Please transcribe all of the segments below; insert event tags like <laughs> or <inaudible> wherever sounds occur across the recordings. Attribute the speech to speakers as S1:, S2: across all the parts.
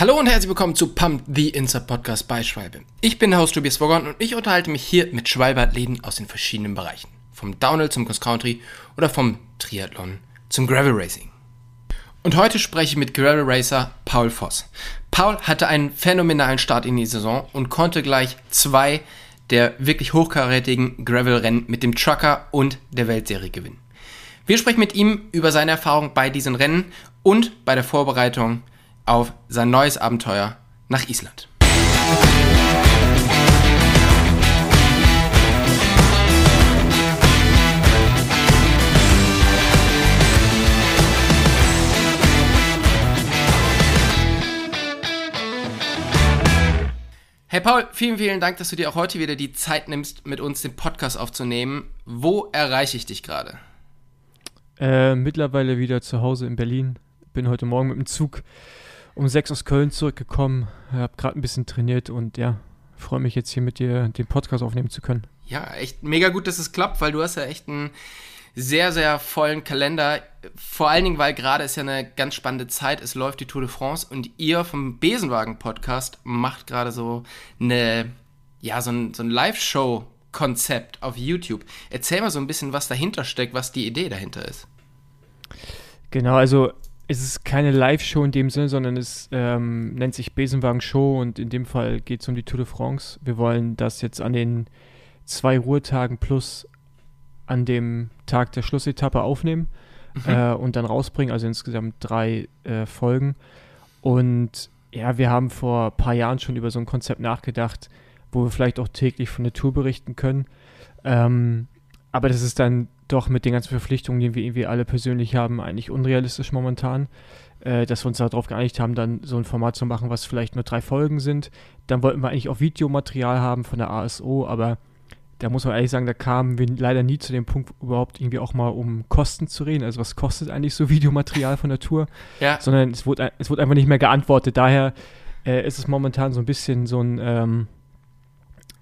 S1: Hallo und herzlich willkommen zu Pump the Insert Podcast bei Schwalbe. Ich bin der Host Tobias Vogon und ich unterhalte mich hier mit Schwalbe-Athleten aus den verschiedenen Bereichen. Vom Downhill zum Cross Country oder vom Triathlon zum Gravel Racing. Und heute spreche ich mit Gravel Racer Paul Voss. Paul hatte einen phänomenalen Start in die Saison und konnte gleich zwei der wirklich hochkarätigen Gravel-Rennen mit dem Trucker und der Weltserie gewinnen. Wir sprechen mit ihm über seine Erfahrung bei diesen Rennen und bei der Vorbereitung auf sein neues Abenteuer nach Island. Hey Paul, vielen, vielen Dank, dass du dir auch heute wieder die Zeit nimmst, mit uns den Podcast aufzunehmen. Wo erreiche ich dich gerade?
S2: Äh, mittlerweile wieder zu Hause in Berlin. Bin heute Morgen mit dem Zug um sechs aus Köln zurückgekommen, habe gerade ein bisschen trainiert und ja, freue mich jetzt hier mit dir den Podcast aufnehmen zu können.
S1: Ja, echt mega gut, dass es klappt, weil du hast ja echt einen sehr, sehr vollen Kalender. Vor allen Dingen, weil gerade ist ja eine ganz spannende Zeit. Es läuft die Tour de France und ihr vom Besenwagen-Podcast macht gerade so eine, ja, so ein, so ein Live-Show-Konzept auf YouTube. Erzähl mal so ein bisschen, was dahinter steckt, was die Idee dahinter ist.
S2: Genau, also es ist keine Live-Show in dem Sinne, sondern es ähm, nennt sich Besenwagen Show und in dem Fall geht es um die Tour de France. Wir wollen das jetzt an den zwei Ruhetagen plus an dem Tag der Schlussetappe aufnehmen mhm. äh, und dann rausbringen, also insgesamt drei äh, Folgen. Und ja, wir haben vor ein paar Jahren schon über so ein Konzept nachgedacht, wo wir vielleicht auch täglich von der Tour berichten können. Ähm, aber das ist dann doch mit den ganzen Verpflichtungen, die wir irgendwie alle persönlich haben, eigentlich unrealistisch momentan. Äh, dass wir uns darauf geeinigt haben, dann so ein Format zu machen, was vielleicht nur drei Folgen sind. Dann wollten wir eigentlich auch Videomaterial haben von der ASO, aber da muss man ehrlich sagen, da kamen wir leider nie zu dem Punkt, überhaupt irgendwie auch mal um Kosten zu reden. Also was kostet eigentlich so <laughs> Videomaterial von der Tour? Ja. Sondern es wurde, es wurde einfach nicht mehr geantwortet. Daher äh, ist es momentan so ein bisschen so ein, ähm,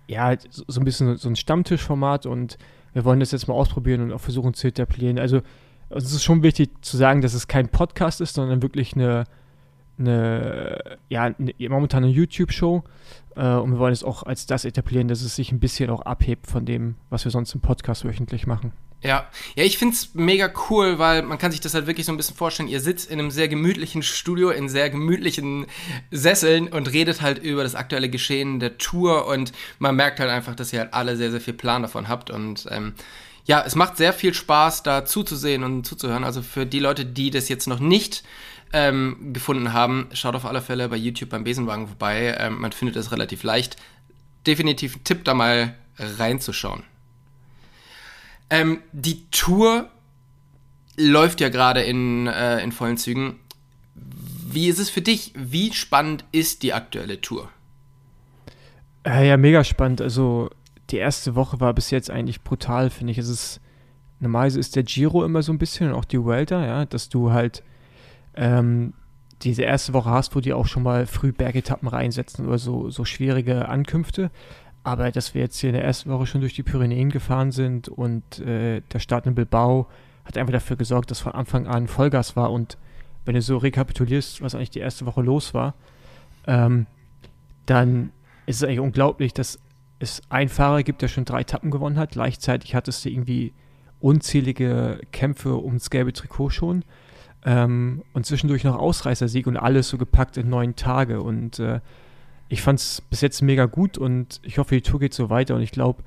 S2: ja, so ein bisschen so ein Stammtischformat und wir wollen das jetzt mal ausprobieren und auch versuchen zu etablieren. Also es ist schon wichtig zu sagen, dass es kein Podcast ist, sondern wirklich eine, eine ja, eine, momentan eine YouTube-Show. Äh, und wir wollen es auch als das etablieren, dass es sich ein bisschen auch abhebt von dem, was wir sonst im Podcast wöchentlich machen.
S1: Ja, ja, ich finde es mega cool, weil man kann sich das halt wirklich so ein bisschen vorstellen. Ihr sitzt in einem sehr gemütlichen Studio, in sehr gemütlichen Sesseln und redet halt über das aktuelle Geschehen der Tour und man merkt halt einfach, dass ihr halt alle sehr, sehr viel Plan davon habt und ähm, ja, es macht sehr viel Spaß, da zuzusehen und zuzuhören. Also für die Leute, die das jetzt noch nicht ähm, gefunden haben, schaut auf alle Fälle bei YouTube beim Besenwagen vorbei. Ähm, man findet es relativ leicht. Definitiv ein Tipp, da mal reinzuschauen. Ähm, die Tour läuft ja gerade in, äh, in vollen Zügen. Wie ist es für dich? Wie spannend ist die aktuelle Tour?
S2: Äh, ja, mega spannend. Also die erste Woche war bis jetzt eigentlich brutal, finde ich. Es ist normalerweise ist der Giro immer so ein bisschen und auch die Welter, ja, dass du halt ähm, diese erste Woche hast, wo die auch schon mal früh Bergetappen reinsetzen oder so, so schwierige Ankünfte. Aber dass wir jetzt hier in der ersten Woche schon durch die Pyrenäen gefahren sind und äh, der Start in Bilbao hat einfach dafür gesorgt, dass von Anfang an Vollgas war. Und wenn du so rekapitulierst, was eigentlich die erste Woche los war, ähm, dann ist es eigentlich unglaublich, dass es einen Fahrer gibt, der schon drei Etappen gewonnen hat. Gleichzeitig hattest du irgendwie unzählige Kämpfe ums gelbe Trikot schon. Ähm, und zwischendurch noch Ausreißersieg und alles so gepackt in neun Tage. Und äh, ich fand es bis jetzt mega gut und ich hoffe, die Tour geht so weiter und ich glaube,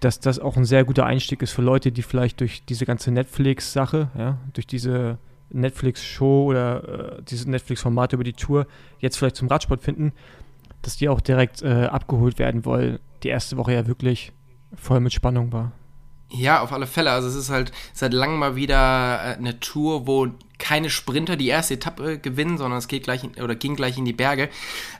S2: dass das auch ein sehr guter Einstieg ist für Leute, die vielleicht durch diese ganze Netflix-Sache, ja, durch diese Netflix-Show oder äh, dieses Netflix-Format über die Tour jetzt vielleicht zum Radsport finden, dass die auch direkt äh, abgeholt werden, weil die erste Woche ja wirklich voll mit Spannung war.
S1: Ja, auf alle Fälle. Also es ist halt seit langem mal wieder äh, eine Tour, wo keine Sprinter die erste Etappe gewinnen, sondern es geht gleich in, oder ging gleich in die Berge.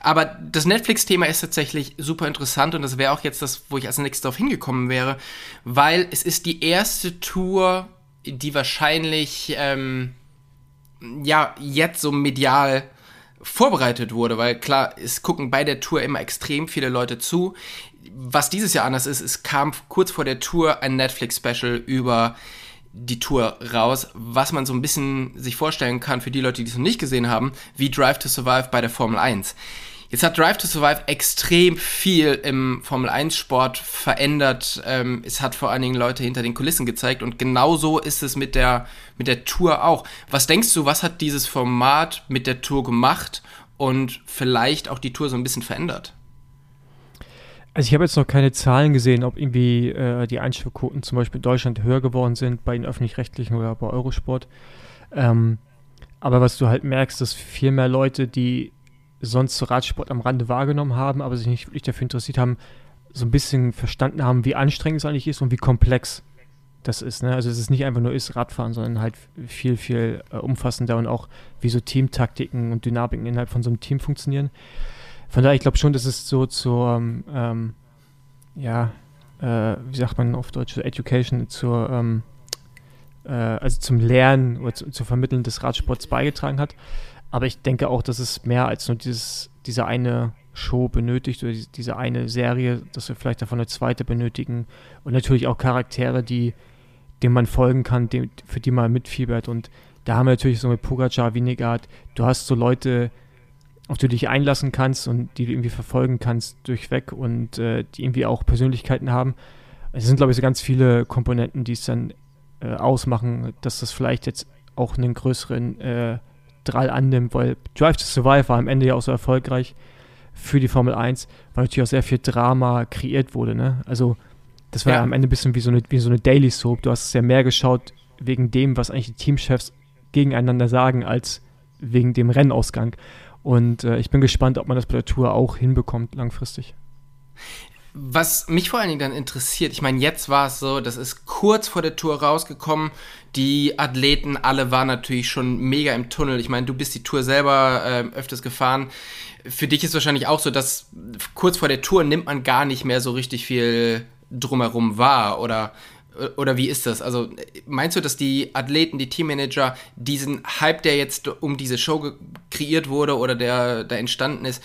S1: Aber das Netflix-Thema ist tatsächlich super interessant und das wäre auch jetzt das, wo ich als nächstes darauf hingekommen wäre, weil es ist die erste Tour, die wahrscheinlich ähm, ja jetzt so medial vorbereitet wurde, weil klar, es gucken bei der Tour immer extrem viele Leute zu. Was dieses Jahr anders ist, es kam kurz vor der Tour ein Netflix-Special über die Tour raus, was man so ein bisschen sich vorstellen kann für die Leute, die es noch nicht gesehen haben, wie Drive to Survive bei der Formel 1. Jetzt hat Drive to Survive extrem viel im Formel 1 Sport verändert. Ähm, es hat vor allen Dingen Leute hinter den Kulissen gezeigt und genauso ist es mit der, mit der Tour auch. Was denkst du, was hat dieses Format mit der Tour gemacht und vielleicht auch die Tour so ein bisschen verändert?
S2: Also ich habe jetzt noch keine Zahlen gesehen, ob irgendwie äh, die Einstellquoten zum Beispiel in Deutschland höher geworden sind bei den öffentlich-rechtlichen oder bei Eurosport. Ähm, aber was du halt merkst, dass viel mehr Leute, die sonst so Radsport am Rande wahrgenommen haben, aber sich nicht wirklich dafür interessiert haben, so ein bisschen verstanden haben, wie anstrengend es eigentlich ist und wie komplex das ist. Ne? Also es ist nicht einfach nur ist Radfahren, sondern halt viel, viel äh, umfassender und auch wie so Teamtaktiken und Dynamiken innerhalb von so einem Team funktionieren. Von daher, ich glaube schon, dass es so zur, ähm, ja, äh, wie sagt man auf Deutsch, Education, zur, ähm, äh, also zum Lernen oder zu, zu, Vermitteln des Radsports beigetragen hat. Aber ich denke auch, dass es mehr als nur dieses, diese eine Show benötigt oder diese eine Serie, dass wir vielleicht davon eine zweite benötigen. Und natürlich auch Charaktere, die dem man folgen kann, dem, für die man mitfiebert. Und da haben wir natürlich so mit Pogacar, Winnegard, du hast so Leute, auf die du dich einlassen kannst und die du irgendwie verfolgen kannst durchweg und äh, die irgendwie auch Persönlichkeiten haben. Es sind, glaube ich, so ganz viele Komponenten, die es dann äh, ausmachen, dass das vielleicht jetzt auch einen größeren äh, Drall annimmt, weil Drive to Survive war am Ende ja auch so erfolgreich für die Formel 1, weil natürlich auch sehr viel Drama kreiert wurde. Ne? Also das war ja. am Ende ein bisschen wie so eine, wie so eine Daily Soap. Du hast es ja mehr geschaut wegen dem, was eigentlich die Teamchefs gegeneinander sagen, als wegen dem Rennausgang. Und äh, ich bin gespannt, ob man das bei der Tour auch hinbekommt langfristig.
S1: Was mich vor allen Dingen dann interessiert, ich meine, jetzt war es so, das ist kurz vor der Tour rausgekommen. Die Athleten alle waren natürlich schon mega im Tunnel. Ich meine, du bist die Tour selber äh, öfters gefahren. Für dich ist wahrscheinlich auch so, dass kurz vor der Tour nimmt man gar nicht mehr so richtig viel drumherum wahr oder oder wie ist das? Also meinst du, dass die Athleten, die Teammanager diesen Hype, der jetzt um diese Show kreiert wurde oder der da entstanden ist,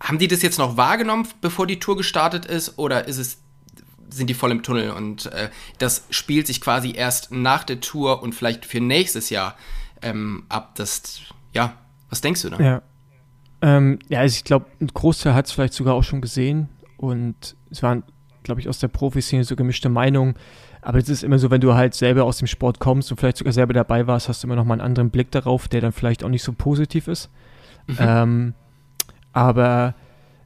S1: haben die das jetzt noch wahrgenommen, bevor die Tour gestartet ist, oder ist es sind die voll im Tunnel und äh, das spielt sich quasi erst nach der Tour und vielleicht für nächstes Jahr ähm, ab. Das ja, was denkst du da?
S2: Ja, ähm, ja, also ich glaube, ein Großteil hat es vielleicht sogar auch schon gesehen und es waren, glaube ich, aus der Profiszene so gemischte Meinungen aber es ist immer so, wenn du halt selber aus dem Sport kommst und vielleicht sogar selber dabei warst, hast du immer noch mal einen anderen Blick darauf, der dann vielleicht auch nicht so positiv ist. Mhm. Ähm, aber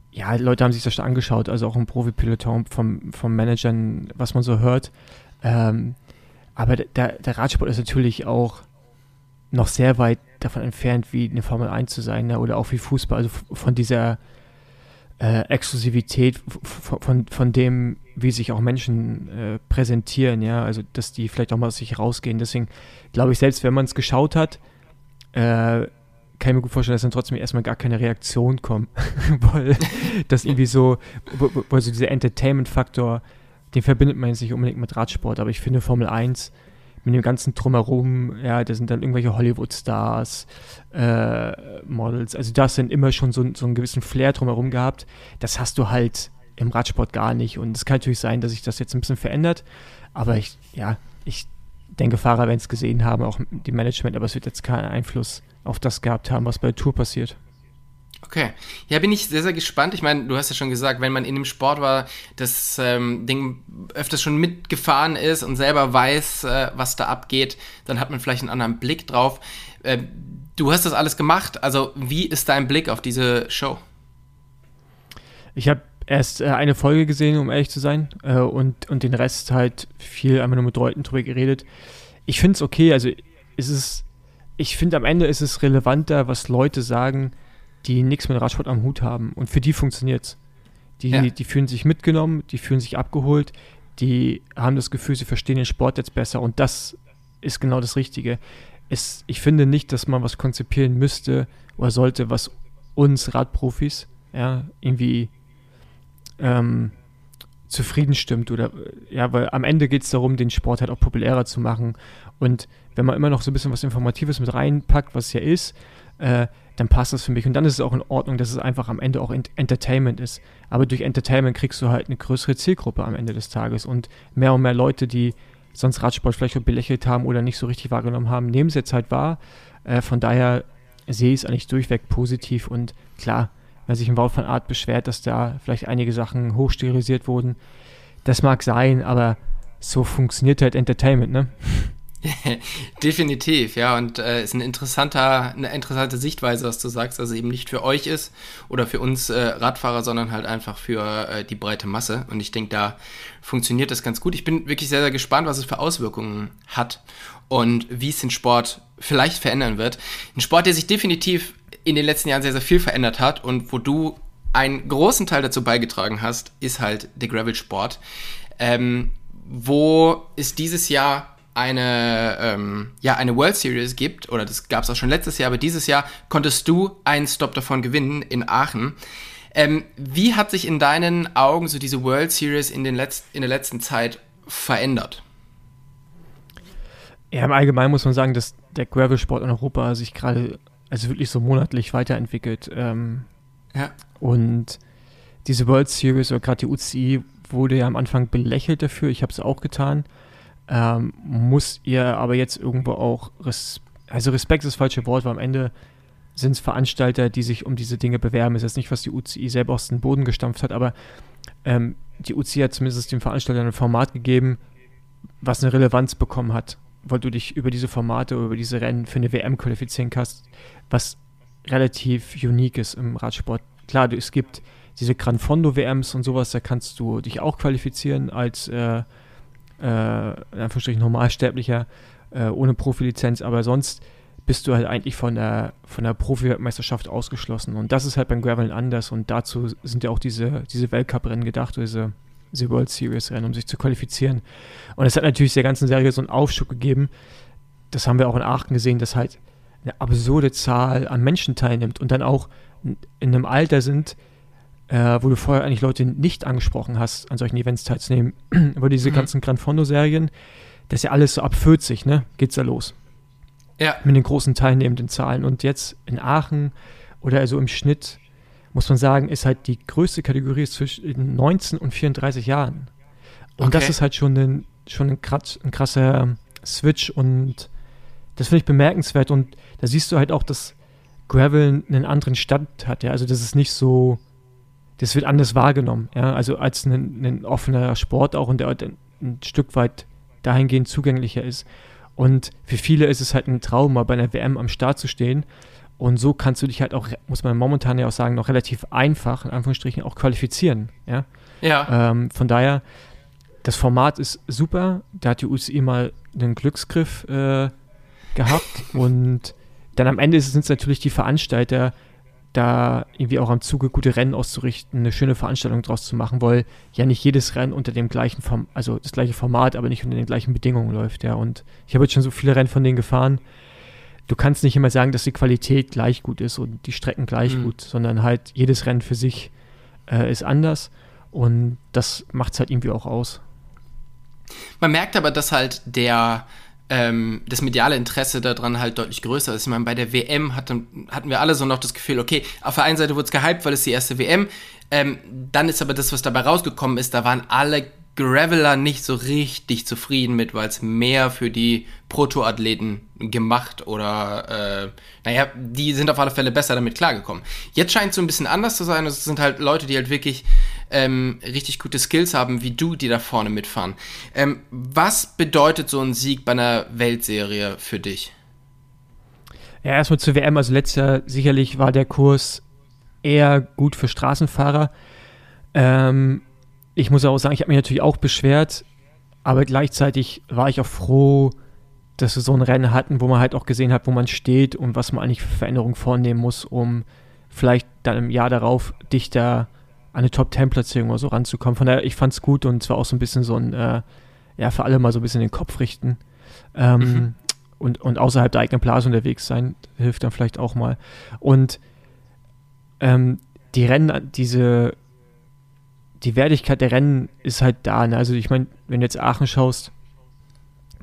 S2: ja, Leute haben sich das schon angeschaut, also auch im Profi-Peloton vom, vom Managern, was man so hört. Ähm, aber der, der Radsport ist natürlich auch noch sehr weit davon entfernt, wie eine Formel 1 zu sein, ne? oder auch wie Fußball, also von dieser äh, Exklusivität von, von, von dem, wie sich auch Menschen äh, präsentieren, ja, also dass die vielleicht auch mal aus sich rausgehen. Deswegen glaube ich, selbst wenn man es geschaut hat, äh, kann ich mir gut vorstellen, dass dann trotzdem erstmal gar keine Reaktion kommt, <laughs> weil das irgendwie so, also dieser Entertainment-Faktor, den verbindet man jetzt nicht unbedingt mit Radsport, aber ich finde Formel 1 mit dem ganzen Drumherum, ja, da sind dann irgendwelche Hollywood-Stars, äh, Models, also das sind immer schon so, so einen gewissen Flair drumherum gehabt. Das hast du halt im Radsport gar nicht. Und es kann natürlich sein, dass sich das jetzt ein bisschen verändert. Aber ich, ja, ich denke, Fahrer werden es gesehen haben, auch die Management, aber es wird jetzt keinen Einfluss auf das gehabt haben, was bei der Tour passiert.
S1: Okay. Ja, bin ich sehr, sehr gespannt. Ich meine, du hast ja schon gesagt, wenn man in dem Sport war, das ähm, Ding öfters schon mitgefahren ist und selber weiß, äh, was da abgeht, dann hat man vielleicht einen anderen Blick drauf. Äh, du hast das alles gemacht. Also, wie ist dein Blick auf diese Show?
S2: Ich habe erst äh, eine Folge gesehen, um ehrlich zu sein, äh, und, und den Rest halt viel einmal nur mit Leuten drüber geredet. Ich finde es okay, also ist es, ich finde am Ende ist es relevanter, was Leute sagen, die nichts mit Radsport am Hut haben. Und für die funktioniert es. Die, ja. die fühlen sich mitgenommen, die fühlen sich abgeholt, die haben das Gefühl, sie verstehen den Sport jetzt besser und das ist genau das Richtige. Es, ich finde nicht, dass man was konzipieren müsste oder sollte, was uns Radprofis ja, irgendwie ähm, zufrieden stimmt oder ja, weil am Ende geht es darum, den Sport halt auch populärer zu machen und wenn man immer noch so ein bisschen was Informatives mit reinpackt, was es ja ist, äh, dann passt das für mich und dann ist es auch in Ordnung, dass es einfach am Ende auch Entertainment ist. Aber durch Entertainment kriegst du halt eine größere Zielgruppe am Ende des Tages und mehr und mehr Leute, die sonst Radsport vielleicht belächelt haben oder nicht so richtig wahrgenommen haben, nehmen es jetzt halt wahr. Äh, von daher sehe ich es eigentlich durchweg positiv und klar, wenn sich ein Wout van Art beschwert, dass da vielleicht einige Sachen hochsterilisiert wurden, das mag sein, aber so funktioniert halt Entertainment, ne? <laughs> <laughs>
S1: Definitiv, ja, und äh, ist ein interessanter, eine interessante Sichtweise, was du sagst, also eben nicht für euch ist oder für uns äh, Radfahrer, sondern halt einfach für äh, die breite Masse. Und ich denke, da funktioniert das ganz gut. Ich bin wirklich sehr, sehr gespannt, was es für Auswirkungen hat und wie es den Sport vielleicht verändern wird. Ein Sport, der sich definitiv in den letzten Jahren sehr, sehr viel verändert hat und wo du einen großen Teil dazu beigetragen hast, ist halt der Gravel-Sport. Ähm, wo es dieses Jahr eine, ähm, ja, eine World Series gibt, oder das gab es auch schon letztes Jahr, aber dieses Jahr konntest du einen Stop davon gewinnen in Aachen. Ähm, wie hat sich in deinen Augen so diese World Series in, den Letz in der letzten Zeit verändert?
S2: Ja, im Allgemeinen muss man sagen, dass der Gravel-Sport in Europa sich gerade also wirklich so monatlich weiterentwickelt. Ähm, ja. Und diese World Series oder gerade die UCI wurde ja am Anfang belächelt dafür. Ich habe es auch getan. Ähm, muss ihr aber jetzt irgendwo auch, res also Respekt ist das falsche Wort, weil am Ende sind es Veranstalter, die sich um diese Dinge bewerben. Ist jetzt nicht, was die UCI selber aus dem Boden gestampft hat, aber ähm, die UCI hat zumindest dem Veranstalter ein Format gegeben, was eine Relevanz bekommen hat, weil du dich über diese Formate, über diese Rennen für eine WM qualifizieren kannst, was relativ unique ist im Radsport. Klar, du, es gibt diese Gran Fondo WMs und sowas, da kannst du dich auch qualifizieren als äh, äh, in Anführungsstrichen Normalsterblicher äh, ohne Profilizenz, aber sonst bist du halt eigentlich von der, von der Profi-Weltmeisterschaft ausgeschlossen. Und das ist halt beim Graveln anders und dazu sind ja auch diese, diese Weltcup-Rennen gedacht, diese, diese World Series-Rennen, um sich zu qualifizieren. Und es hat natürlich der ganzen Serie so einen Aufschub gegeben. Das haben wir auch in Aachen gesehen, dass halt eine absurde Zahl an Menschen teilnimmt und dann auch in einem Alter sind, äh, wo du vorher eigentlich Leute nicht angesprochen hast, an solchen Events teilzunehmen. <clears throat> Aber diese mhm. ganzen Gran Fondo-Serien, das ist ja alles so ab 40, ne? Geht's da los. Ja. Mit den großen teilnehmenden Zahlen. Und jetzt in Aachen oder also im Schnitt, muss man sagen, ist halt die größte Kategorie zwischen 19 und 34 Jahren. Und okay. das ist halt schon ein, schon ein, krass, ein krasser Switch und das finde ich bemerkenswert. Und da siehst du halt auch, dass Gravel einen anderen Stand hat. Ja? Also das ist nicht so, das wird anders wahrgenommen. Ja? Also als ein, ein offener Sport auch und der ein Stück weit dahingehend zugänglicher ist. Und für viele ist es halt ein Traum, mal bei einer WM am Start zu stehen. Und so kannst du dich halt auch, muss man momentan ja auch sagen, noch relativ einfach, in Anführungsstrichen, auch qualifizieren. Ja. ja. Ähm, von daher, das Format ist super. Da hat die UCI mal einen Glücksgriff äh, gehabt. <laughs> und dann am Ende sind es natürlich die Veranstalter, da irgendwie auch am Zuge gute Rennen auszurichten, eine schöne Veranstaltung draus zu machen, weil ja nicht jedes Rennen unter dem gleichen Form, also das gleiche Format, aber nicht unter den gleichen Bedingungen läuft, ja. Und ich habe jetzt schon so viele Rennen von denen gefahren. Du kannst nicht immer sagen, dass die Qualität gleich gut ist und die Strecken gleich mhm. gut, sondern halt jedes Rennen für sich äh, ist anders und das macht es halt irgendwie auch aus.
S1: Man merkt aber, dass halt der ähm, das mediale Interesse daran halt deutlich größer ist. Ich meine, bei der WM hatten, hatten wir alle so noch das Gefühl, okay, auf der einen Seite wurde es gehypt, weil es die erste WM, ähm, dann ist aber das, was dabei rausgekommen ist, da waren alle Graveler nicht so richtig zufrieden mit, weil es mehr für die Proto-Athleten gemacht oder, äh, naja, die sind auf alle Fälle besser damit klargekommen. Jetzt scheint es so ein bisschen anders zu sein. Es sind halt Leute, die halt wirklich ähm, richtig gute Skills haben, wie du, die da vorne mitfahren. Ähm, was bedeutet so ein Sieg bei einer Weltserie für dich?
S2: Ja, erstmal zur WM. Also letztes Jahr sicherlich war der Kurs eher gut für Straßenfahrer. Ähm, ich muss auch sagen, ich habe mich natürlich auch beschwert, aber gleichzeitig war ich auch froh, dass wir so ein Rennen hatten, wo man halt auch gesehen hat, wo man steht und was man eigentlich für Veränderungen vornehmen muss, um vielleicht dann im Jahr darauf dichter an eine Top-10-Platzierung oder so ranzukommen. Von daher, ich fand es gut und zwar auch so ein bisschen so ein, äh, ja, für alle mal so ein bisschen den Kopf richten. Ähm, mhm. und, und außerhalb der eigenen Blase unterwegs sein, hilft dann vielleicht auch mal. Und ähm, die Rennen, diese die Wertigkeit der Rennen ist halt da. Ne? Also ich meine, wenn du jetzt Aachen schaust,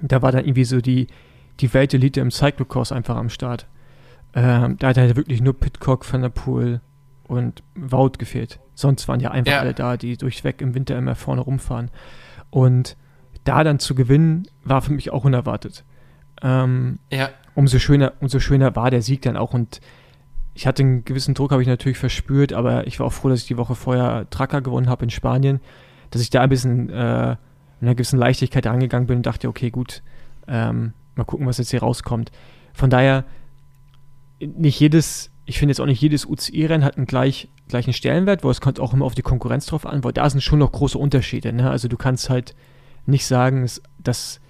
S2: da war dann irgendwie so die, die Weltelite im Cyclocross einfach am Start. Ähm, da hat halt wirklich nur Pitcock, Van der Poel und Wout gefehlt. Sonst waren ja einfach ja. alle da, die durchweg im Winter immer vorne rumfahren. Und da dann zu gewinnen, war für mich auch unerwartet. Ähm,
S1: ja.
S2: umso, schöner, umso schöner war der Sieg dann auch und ich hatte einen gewissen Druck, habe ich natürlich verspürt, aber ich war auch froh, dass ich die Woche vorher Tracker gewonnen habe in Spanien, dass ich da ein bisschen äh, mit einer gewissen Leichtigkeit rangegangen bin und dachte, okay, gut, ähm, mal gucken, was jetzt hier rauskommt. Von daher, nicht jedes, ich finde jetzt auch nicht jedes UCI-Rennen hat einen gleich, gleichen Stellenwert, wo es kommt auch immer auf die Konkurrenz drauf an, weil da sind schon noch große Unterschiede. Ne? Also du kannst halt nicht sagen, dass,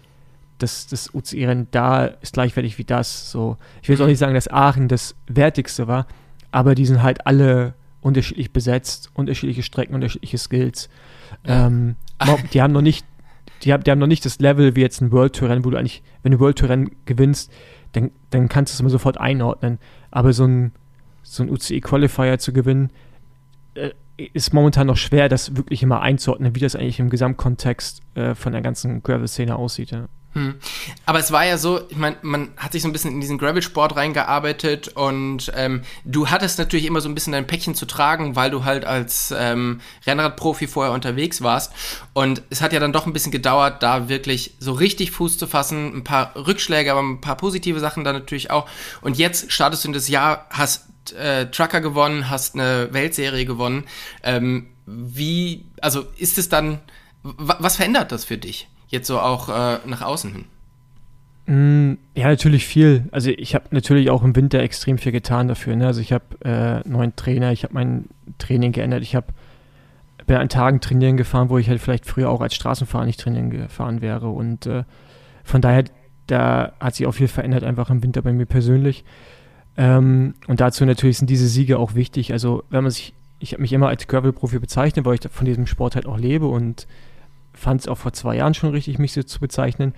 S2: dass das UCI-Rennen da ist gleichwertig wie das. So. Ich will jetzt auch nicht sagen, dass Aachen das wertigste war, aber die sind halt alle unterschiedlich besetzt, unterschiedliche Strecken, unterschiedliche Skills. Ja. Ähm, <laughs> die haben noch nicht die, haben, die haben noch nicht das Level wie jetzt ein World Tour Rennen, wo du eigentlich, wenn du World Tour Rennen gewinnst, dann, dann kannst du es immer sofort einordnen. Aber so ein, so ein UCI Qualifier zu gewinnen, äh, ist momentan noch schwer, das wirklich immer einzuordnen, wie das eigentlich im Gesamtkontext äh, von der ganzen Gravel-Szene aussieht. Ja.
S1: Hm. Aber es war ja so, ich meine, man hat sich so ein bisschen in diesen Gravel-Sport reingearbeitet und ähm, du hattest natürlich immer so ein bisschen dein Päckchen zu tragen, weil du halt als ähm, Rennradprofi vorher unterwegs warst. Und es hat ja dann doch ein bisschen gedauert, da wirklich so richtig Fuß zu fassen. Ein paar Rückschläge, aber ein paar positive Sachen dann natürlich auch. Und jetzt startest du in das Jahr, hast äh, Trucker gewonnen, hast eine Weltserie gewonnen. Ähm, wie, also ist es dann, was verändert das für dich? jetzt so auch äh, nach außen hin?
S2: Mm, ja, natürlich viel. Also ich habe natürlich auch im Winter extrem viel getan dafür. Ne? Also ich habe äh, neuen Trainer, ich habe mein Training geändert, ich habe bin an Tagen trainieren gefahren, wo ich halt vielleicht früher auch als Straßenfahrer nicht trainieren gefahren wäre. Und äh, von daher, da hat sich auch viel verändert, einfach im Winter bei mir persönlich. Ähm, und dazu natürlich sind diese Siege auch wichtig. Also wenn man sich, ich habe mich immer als Gravel-Profi bezeichnet, weil ich von diesem Sport halt auch lebe und fand es auch vor zwei Jahren schon richtig, mich so zu bezeichnen.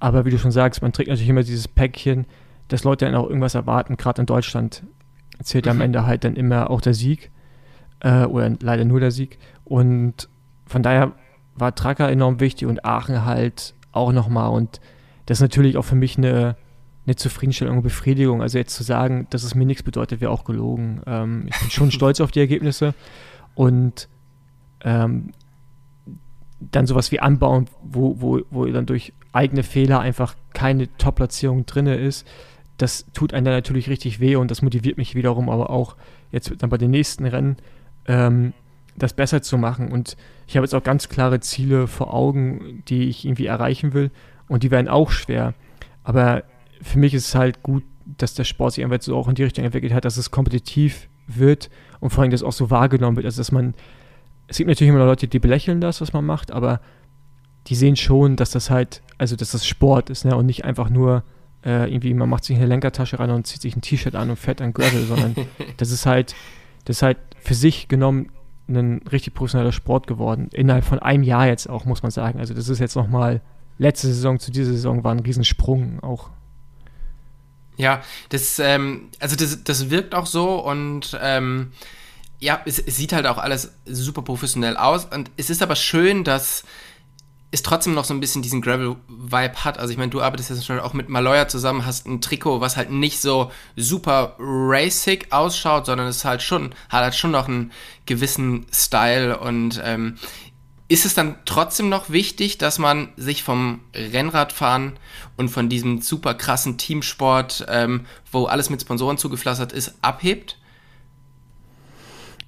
S2: Aber wie du schon sagst, man trägt natürlich immer dieses Päckchen, dass Leute dann auch irgendwas erwarten. Gerade in Deutschland zählt mhm. am Ende halt dann immer auch der Sieg. Äh, oder leider nur der Sieg. Und von daher war Tracker enorm wichtig und Aachen halt auch nochmal. Und das ist natürlich auch für mich eine, eine Zufriedenstellung und Befriedigung. Also jetzt zu sagen, dass es mir nichts bedeutet, wäre auch gelogen. Ähm, ich bin schon <laughs> stolz auf die Ergebnisse. Und ähm, dann sowas wie anbauen, wo, wo, wo dann durch eigene Fehler einfach keine Top-Platzierung drin ist, das tut einem dann natürlich richtig weh und das motiviert mich wiederum aber auch jetzt dann bei den nächsten Rennen ähm, das besser zu machen. Und ich habe jetzt auch ganz klare Ziele vor Augen, die ich irgendwie erreichen will und die werden auch schwer. Aber für mich ist es halt gut, dass der Sport sich einfach so auch in die Richtung entwickelt hat, dass es kompetitiv wird und vor allem, dass auch so wahrgenommen wird, also dass man es gibt natürlich immer Leute, die belächeln das, was man macht, aber die sehen schon, dass das halt, also dass das Sport ist, ne? Und nicht einfach nur äh, irgendwie, man macht sich eine Lenkertasche rein und zieht sich ein T-Shirt an und fährt an Gravel, sondern <laughs> das ist halt, das ist halt für sich genommen ein richtig professioneller Sport geworden. Innerhalb von einem Jahr jetzt auch, muss man sagen. Also das ist jetzt nochmal, letzte Saison zu dieser Saison war ein Riesensprung auch.
S1: Ja, das, ähm, also das, das wirkt auch so und ähm, ja, es, es, sieht halt auch alles super professionell aus und es ist aber schön, dass es trotzdem noch so ein bisschen diesen Gravel-Vibe hat. Also ich meine, du arbeitest jetzt schon auch mit Maloya zusammen, hast ein Trikot, was halt nicht so super racing ausschaut, sondern es halt schon, hat halt schon noch einen gewissen Style und ähm, ist es dann trotzdem noch wichtig, dass man sich vom Rennradfahren und von diesem super krassen Teamsport, ähm, wo alles mit Sponsoren zugepflastert ist, abhebt?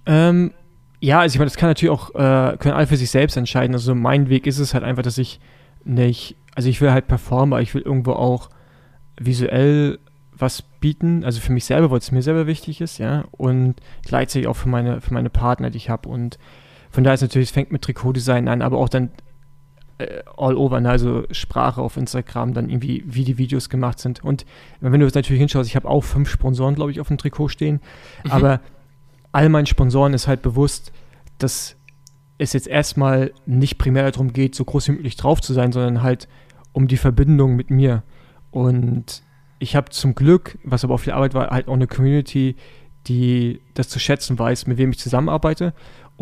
S2: Ähm, ja, also ich meine, das kann natürlich auch, äh, können alle für sich selbst entscheiden. Also mein Weg ist es halt einfach, dass ich nicht, also ich will halt performen, aber ich will irgendwo auch visuell was bieten, also für mich selber, weil es mir selber wichtig ist, ja, und gleichzeitig auch für meine, für meine Partner, die ich habe. Und von daher ist natürlich, es fängt mit Trikotdesign an, aber auch dann äh, all over, ne? also Sprache auf Instagram, dann irgendwie, wie die Videos gemacht sind. Und wenn du natürlich hinschaust, ich habe auch fünf Sponsoren, glaube ich, auf dem Trikot stehen, mhm. aber all meinen Sponsoren ist halt bewusst, dass es jetzt erstmal nicht primär darum geht, so groß wie möglich drauf zu sein, sondern halt um die Verbindung mit mir. Und ich habe zum Glück, was aber auch viel Arbeit war, halt auch eine Community, die das zu schätzen weiß, mit wem ich zusammenarbeite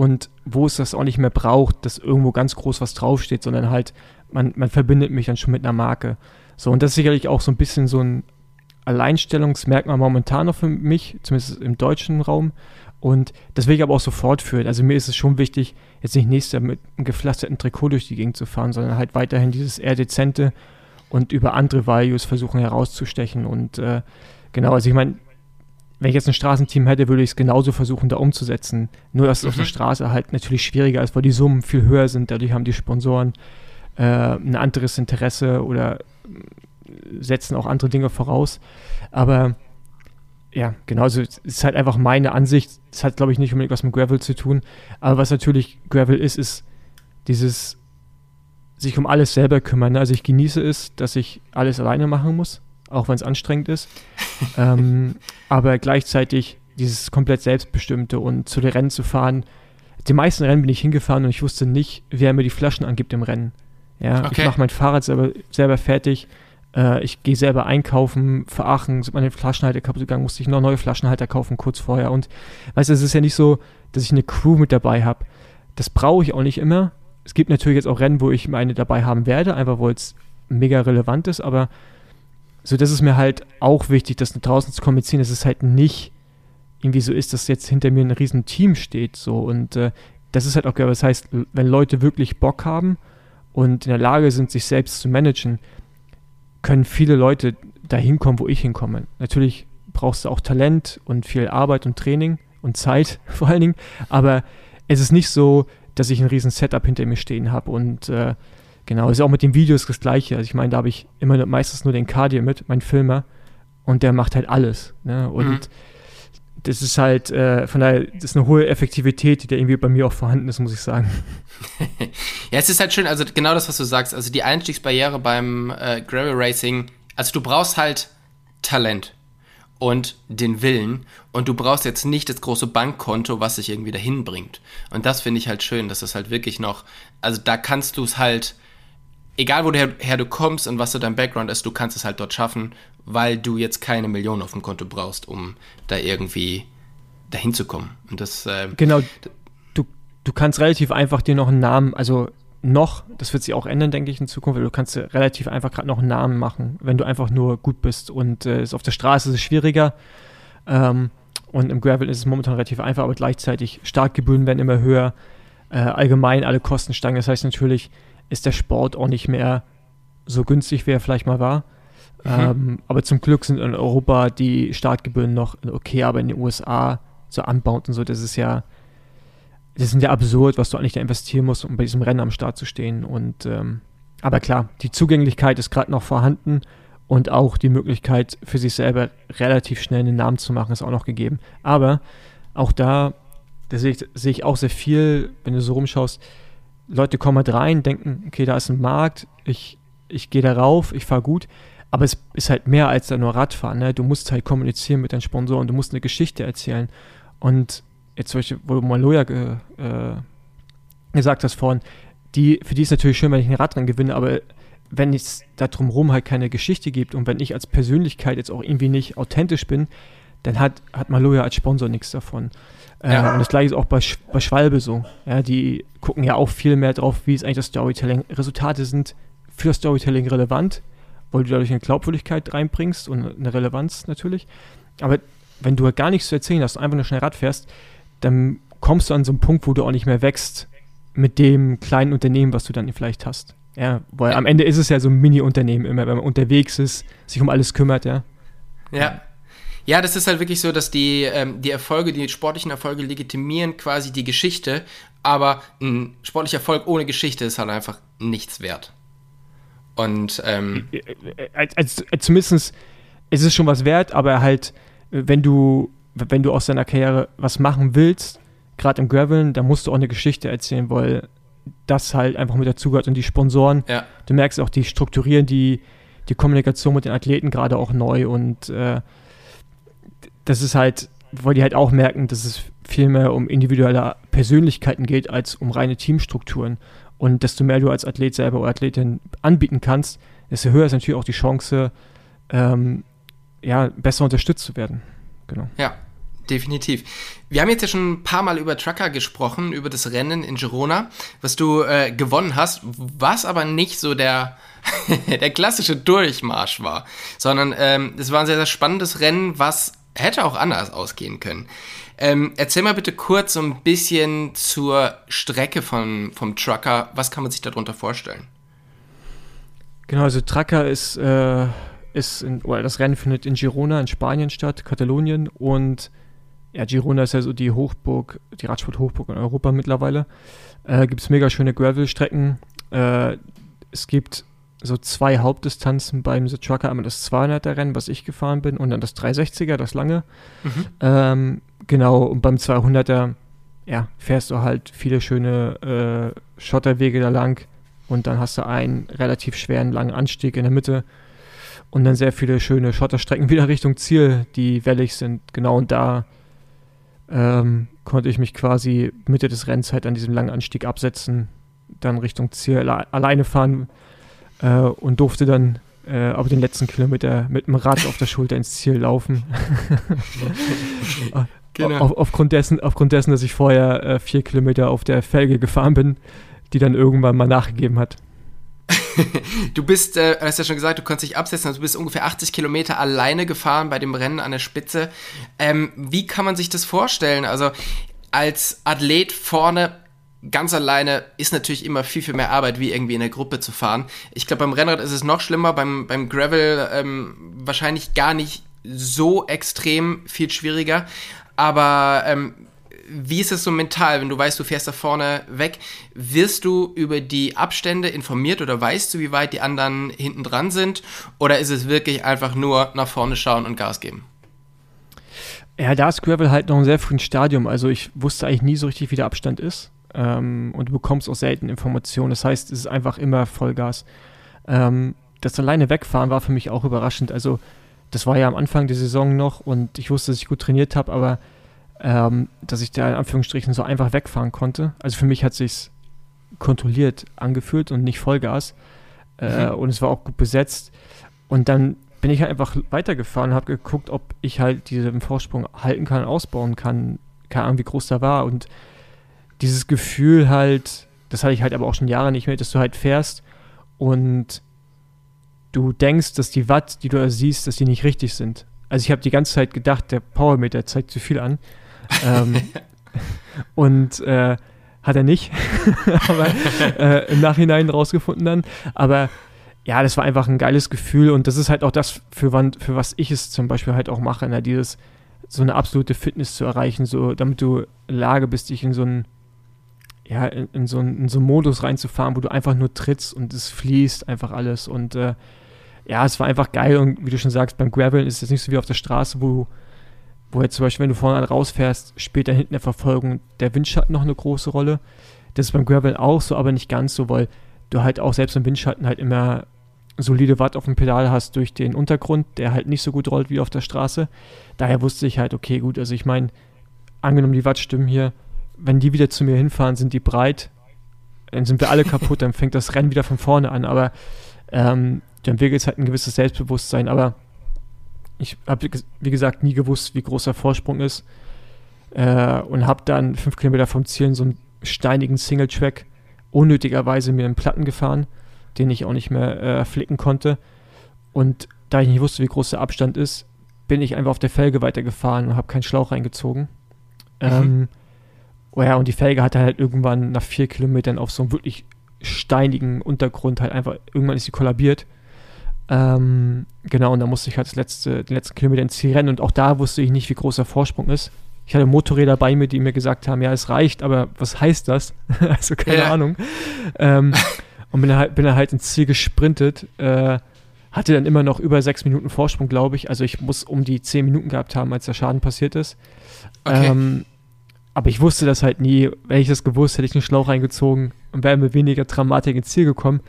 S2: und wo es das auch nicht mehr braucht, dass irgendwo ganz groß was draufsteht, sondern halt, man, man verbindet mich dann schon mit einer Marke. So, und das ist sicherlich auch so ein bisschen so ein Alleinstellungsmerkmal momentan noch für mich, zumindest im deutschen Raum, Und das will ich aber auch so fortführen. Also mir ist es schon wichtig, jetzt nicht nächstes Jahr mit einem gepflasterten Trikot durch die Gegend zu fahren, sondern halt weiterhin dieses eher dezente und über andere Values versuchen herauszustechen. Und äh, genau, also ich meine, wenn ich jetzt ein Straßenteam hätte, würde ich es genauso versuchen, da umzusetzen. Nur, dass es auf der mhm. Straße halt natürlich schwieriger ist, weil die Summen viel höher sind. Dadurch haben die Sponsoren äh, ein anderes Interesse oder setzen auch andere Dinge voraus. Aber ja, genau, also es ist halt einfach meine Ansicht. Es hat, glaube ich, nicht unbedingt was mit Gravel zu tun. Aber was natürlich Gravel ist, ist dieses sich um alles selber kümmern. Also ich genieße es, dass ich alles alleine machen muss, auch wenn es anstrengend ist. ähm, <laughs> aber gleichzeitig dieses komplett selbstbestimmte und zu den Rennen zu fahren. Die meisten Rennen bin ich hingefahren und ich wusste nicht, wer mir die Flaschen angibt im Rennen. Ja, okay. ich mache mein Fahrrad selber, selber fertig äh, ich gehe selber einkaufen, für Aachen sind meine Flaschenhalter kaputt gegangen, musste ich noch neue Flaschenhalter kaufen kurz vorher. Und weißt du, es ist ja nicht so, dass ich eine Crew mit dabei habe. Das brauche ich auch nicht immer. Es gibt natürlich jetzt auch Rennen, wo ich meine dabei haben werde, einfach weil es mega relevant ist, aber so, das ist mir halt auch wichtig, das draußen zu kommunizieren, dass es halt nicht irgendwie so ist, dass jetzt hinter mir ein riesen Team steht, so und äh, das ist halt auch, das heißt, wenn Leute wirklich Bock haben und in der Lage sind, sich selbst zu managen, können viele Leute dahin kommen, wo ich hinkomme. Natürlich brauchst du auch Talent und viel Arbeit und Training und Zeit <laughs> vor allen Dingen, aber es ist nicht so, dass ich ein riesen Setup hinter mir stehen habe und äh, genau, ist auch mit den Videos das gleiche. Also ich meine, da habe ich immer meistens nur den Cardio mit, mein Filmer und der macht halt alles. Ne? Und mhm. das ist halt, äh, von daher, das ist eine hohe Effektivität, die da irgendwie bei mir auch vorhanden ist, muss ich sagen. <laughs>
S1: ja, es ist halt schön, also genau das, was du sagst. Also die Einstiegsbarriere beim äh, Gravel Racing, also du brauchst halt Talent und den Willen und du brauchst jetzt nicht das große Bankkonto, was sich irgendwie dahin bringt. Und das finde ich halt schön, dass das halt wirklich noch, also da kannst du es halt, egal woher du kommst und was so dein Background ist, du kannst es halt dort schaffen, weil du jetzt keine Millionen auf dem Konto brauchst, um da irgendwie dahin zu kommen. Und das,
S2: äh, genau, du kannst relativ einfach dir noch einen Namen, also noch, das wird sich auch ändern, denke ich, in Zukunft, weil du kannst relativ einfach gerade noch einen Namen machen, wenn du einfach nur gut bist. Und äh, auf der Straße ist es schwieriger. Ähm, und im Gravel ist es momentan relativ einfach, aber gleichzeitig Startgebühren werden immer höher. Äh, allgemein alle Kosten steigen. Das heißt natürlich, ist der Sport auch nicht mehr so günstig, wie er vielleicht mal war. Mhm. Ähm, aber zum Glück sind in Europa die Startgebühren noch okay, aber in den USA so anbaut und so, das ist ja das ist ja absurd, was du eigentlich da investieren musst, um bei diesem Rennen am Start zu stehen. Und ähm, aber klar, die Zugänglichkeit ist gerade noch vorhanden und auch die Möglichkeit für sich selber relativ schnell einen Namen zu machen, ist auch noch gegeben. Aber auch da, da sehe ich, sehe ich auch sehr viel, wenn du so rumschaust, Leute kommen halt rein, denken, okay, da ist ein Markt, ich, ich gehe da rauf, ich fahre gut. Aber es ist halt mehr als da nur Radfahren. Ne? Du musst halt kommunizieren mit deinen Sponsoren, du musst eine Geschichte erzählen. Und jetzt wo Maloja ge, äh, gesagt hast vorhin, die, für die ist natürlich schön, wenn ich ein Radrennen gewinne, aber wenn es da drumherum halt keine Geschichte gibt und wenn ich als Persönlichkeit jetzt auch irgendwie nicht authentisch bin, dann hat, hat Maloja als Sponsor nichts davon. Äh, ja. und das gleiche ist auch bei, bei Schwalbe so. Ja, die gucken ja auch viel mehr drauf, wie ist eigentlich das Storytelling. Resultate sind für Storytelling relevant, weil du dadurch eine Glaubwürdigkeit reinbringst und eine Relevanz natürlich. Aber wenn du halt gar nichts zu erzählen hast, einfach nur schnell Rad fährst, dann kommst du an so einen Punkt, wo du auch nicht mehr wächst mit dem kleinen Unternehmen, was du dann vielleicht hast. Ja, weil am Ende ist es ja so ein Mini-Unternehmen immer, wenn man unterwegs ist, sich um alles kümmert, ja.
S1: Ja. Ja, das ist halt wirklich so, dass die, ähm, die Erfolge, die sportlichen Erfolge legitimieren quasi die Geschichte, aber ein sportlicher Erfolg ohne Geschichte ist halt einfach nichts wert. Und ähm,
S2: als, als, als zumindest ist es schon was wert, aber halt, wenn du wenn du aus deiner Karriere was machen willst, gerade im Graveln, dann musst du auch eine Geschichte erzählen, weil das halt einfach mit dazugehört und die Sponsoren, ja. du merkst auch, die strukturieren die, die Kommunikation mit den Athleten gerade auch neu und äh, das ist halt, weil die halt auch merken, dass es viel mehr um individuelle Persönlichkeiten geht, als um reine Teamstrukturen. Und desto mehr du als Athlet selber oder Athletin anbieten kannst, desto höher ist natürlich auch die Chance, ähm, ja, besser unterstützt zu werden
S1: genau. Ja, definitiv. Wir haben jetzt ja schon ein paar Mal über Trucker gesprochen, über das Rennen in Girona, was du äh, gewonnen hast, was aber nicht so der, <laughs> der klassische Durchmarsch war, sondern ähm, es war ein sehr, sehr spannendes Rennen, was hätte auch anders ausgehen können. Ähm, erzähl mal bitte kurz so ein bisschen zur Strecke von, vom Trucker. Was kann man sich darunter vorstellen?
S2: Genau, also Trucker ist, äh, ist in, oder das Rennen findet in Girona in Spanien statt, Katalonien. Und ja, Girona ist ja so die Hochburg, die Radsport-Hochburg in Europa mittlerweile. Äh, gibt es mega schöne Gravel-Strecken. Äh, es gibt so zwei Hauptdistanzen beim The Trucker. Einmal das 200er Rennen, was ich gefahren bin, und dann das 360er, das lange. Mhm. Ähm, genau, und beim 200er, ja, fährst du halt viele schöne äh, Schotterwege da lang und dann hast du einen relativ schweren langen Anstieg in der Mitte und dann sehr viele schöne Schotterstrecken <laughs> wieder Richtung Ziel, die wellig sind. Genau, und da ähm, konnte ich mich quasi Mitte des Rennens halt an diesem langen Anstieg absetzen, dann Richtung Ziel alleine fahren äh, und durfte dann äh, aber den letzten Kilometer mit dem Rad auf der Schulter ins Ziel laufen. <laughs> <laughs> genau. auf, aufgrund, dessen, aufgrund dessen, dass ich vorher äh, vier Kilometer auf der Felge gefahren bin, die dann irgendwann mal nachgegeben hat. <laughs>
S1: du bist, äh, hast ja schon gesagt, du konntest dich absetzen, also du bist ungefähr 80 Kilometer alleine gefahren bei dem Rennen an der Spitze. Ähm, wie kann man sich das vorstellen? Also als Athlet vorne ganz alleine ist natürlich immer viel, viel mehr Arbeit, wie irgendwie in der Gruppe zu fahren. Ich glaube, beim Rennrad ist es noch schlimmer, beim, beim Gravel ähm, wahrscheinlich gar nicht so extrem viel schwieriger. Aber ähm, wie ist es so mental, wenn du weißt, du fährst da vorne weg? Wirst du über die Abstände informiert oder weißt du, wie weit die anderen hinten dran sind? Oder ist es wirklich einfach nur nach vorne schauen und Gas geben?
S2: Ja, da ist Gravel halt noch ein sehr frühes Stadium. Also ich wusste eigentlich nie so richtig, wie der Abstand ist. Ähm, und du bekommst auch selten Informationen. Das heißt, es ist einfach immer Vollgas. Ähm, das alleine wegfahren war für mich auch überraschend. Also das war ja am Anfang der Saison noch und ich wusste, dass ich gut trainiert habe, aber ähm, dass ich da in Anführungsstrichen so einfach wegfahren konnte. Also für mich hat sich kontrolliert angefühlt und nicht Vollgas. Äh, mhm. Und es war auch gut besetzt. Und dann bin ich halt einfach weitergefahren und habe geguckt, ob ich halt diesen Vorsprung halten kann, ausbauen kann. Keine Ahnung, wie groß der war. Und dieses Gefühl halt, das hatte ich halt aber auch schon Jahre nicht mehr, dass du halt fährst und du denkst, dass die Watt, die du siehst, dass die nicht richtig sind. Also ich habe die ganze Zeit gedacht, der Powermeter zeigt zu viel an ähm, <laughs> und äh, hat er nicht, <laughs> aber äh, im Nachhinein rausgefunden dann. Aber ja, das war einfach ein geiles Gefühl und das ist halt auch das, für, wann, für was ich es zum Beispiel halt auch mache, ne? dieses so eine absolute Fitness zu erreichen, so damit du in Lage bist, dich in so einen ja, in, in, so einen, in so einen Modus reinzufahren, wo du einfach nur trittst und es fließt einfach alles und äh, ja, es war einfach geil und wie du schon sagst, beim Graveln ist es nicht so wie auf der Straße, wo wo jetzt zum Beispiel, wenn du vorne rausfährst, spielt da hinten der Verfolgung der Windschatten noch eine große Rolle. Das ist beim Gravel auch so, aber nicht ganz so, weil du halt auch selbst im Windschatten halt immer solide Watt auf dem Pedal hast durch den Untergrund, der halt nicht so gut rollt wie auf der Straße. Daher wusste ich halt, okay, gut, also ich meine, angenommen die Watt stimmen hier, wenn die wieder zu mir hinfahren, sind die breit, dann sind wir alle <laughs> kaputt, dann fängt das Rennen wieder von vorne an, aber ähm, du entwickelst halt ein gewisses Selbstbewusstsein, aber ich habe, wie gesagt, nie gewusst, wie groß der Vorsprung ist. Äh, und habe dann fünf Kilometer vom Ziel so einen steinigen Single-Track unnötigerweise mir einen Platten gefahren, den ich auch nicht mehr äh, flicken konnte. Und da ich nicht wusste, wie groß der Abstand ist, bin ich einfach auf der Felge weitergefahren und habe keinen Schlauch reingezogen. Mhm. Ähm, oh ja, und die Felge hatte halt irgendwann nach vier Kilometern auf so einem wirklich steinigen Untergrund halt einfach, irgendwann ist sie kollabiert. Ähm, genau, und da musste ich halt das letzte, den letzten Kilometer ins Ziel rennen und auch da wusste ich nicht, wie groß der Vorsprung ist. Ich hatte Motorräder bei mir, die mir gesagt haben, ja, es reicht, aber was heißt das? <laughs> also keine ja. Ahnung. Ähm, <laughs> und bin halt, bin dann halt ins Ziel gesprintet. Äh, hatte dann immer noch über sechs Minuten Vorsprung, glaube ich. Also ich muss um die zehn Minuten gehabt haben, als der Schaden passiert ist. Okay. Ähm, aber ich wusste das halt nie. Wenn ich das gewusst hätte, ich einen Schlauch reingezogen und wäre mit weniger Dramatik ins Ziel gekommen.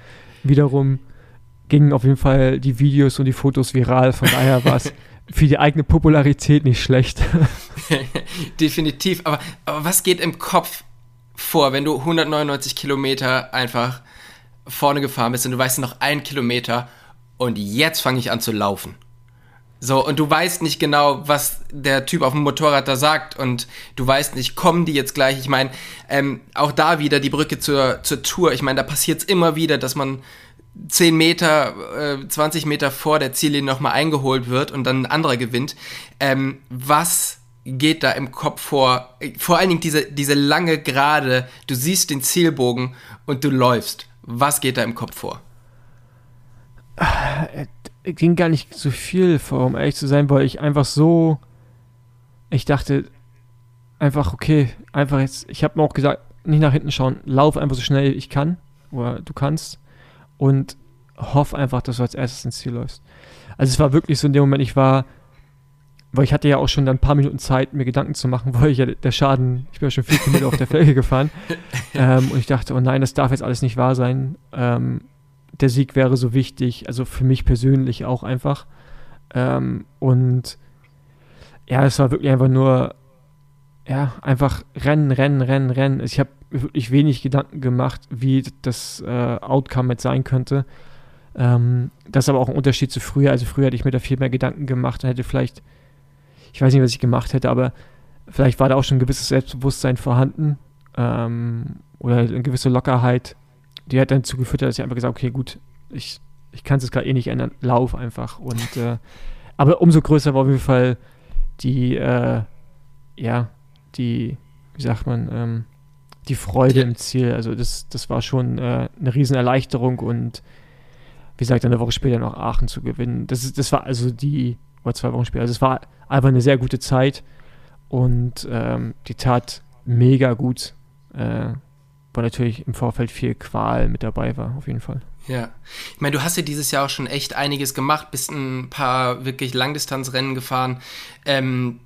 S2: Wiederum gingen auf jeden Fall die Videos und die Fotos viral. Von daher war es <laughs> für die eigene Popularität nicht schlecht. <laughs>
S1: Definitiv. Aber, aber was geht im Kopf vor, wenn du 199 Kilometer einfach vorne gefahren bist und du weißt noch einen Kilometer und jetzt fange ich an zu laufen? So, und du weißt nicht genau, was der Typ auf dem Motorrad da sagt und du weißt nicht, kommen die jetzt gleich? Ich meine, ähm, auch da wieder die Brücke zur, zur Tour. Ich meine, da passiert es immer wieder, dass man 10 Meter, äh, 20 Meter vor der Ziellinie nochmal eingeholt wird und dann ein anderer gewinnt. Ähm, was geht da im Kopf vor? Vor allen Dingen diese, diese lange Gerade, du siehst den Zielbogen und du läufst. Was geht da im Kopf vor?
S2: Ging gar nicht so viel vor, um ehrlich zu sein, weil ich einfach so. Ich dachte einfach, okay, einfach jetzt. Ich habe mir auch gesagt, nicht nach hinten schauen, lauf einfach so schnell ich kann oder du kannst und hoff einfach, dass du als erstes ins Ziel läufst. Also es war wirklich so in dem Moment, ich war weil ich hatte ja auch schon dann ein paar Minuten Zeit, mir Gedanken zu machen, <laughs> weil ich ja der Schaden, ich bin ja schon vier Kilometer auf der Felge gefahren. <laughs> Ähm, und ich dachte, oh nein, das darf jetzt alles nicht wahr sein. Ähm, der Sieg wäre so wichtig, also für mich persönlich auch einfach. Ähm, und ja, es war wirklich einfach nur, ja, einfach rennen, rennen, rennen, rennen. Ich habe wirklich wenig Gedanken gemacht, wie das äh, Outcome jetzt sein könnte. Ähm, das ist aber auch ein Unterschied zu früher. Also früher hätte ich mir da viel mehr Gedanken gemacht und hätte vielleicht ich weiß nicht, was ich gemacht hätte, aber vielleicht war da auch schon ein gewisses Selbstbewusstsein vorhanden ähm, oder eine gewisse Lockerheit, die hat dann dazu geführt, dass ich einfach gesagt habe, okay, gut, ich, ich kann es jetzt gerade eh nicht ändern, lauf einfach. Und äh, aber umso größer war auf jeden Fall die, äh, ja, die, wie sagt man, ähm, die Freude im Ziel. Also das, das war schon äh, eine Riesenerleichterung und wie gesagt, eine Woche später noch Aachen zu gewinnen. Das, ist, das war also die, oder zwei Wochen später. Also es war einfach eine sehr gute Zeit und ähm, die tat mega gut. Äh, weil natürlich im Vorfeld viel Qual mit dabei war, auf jeden Fall.
S1: Ja, ich meine, du hast ja dieses Jahr auch schon echt einiges gemacht, bist ein paar wirklich Langdistanzrennen gefahren. Ähm,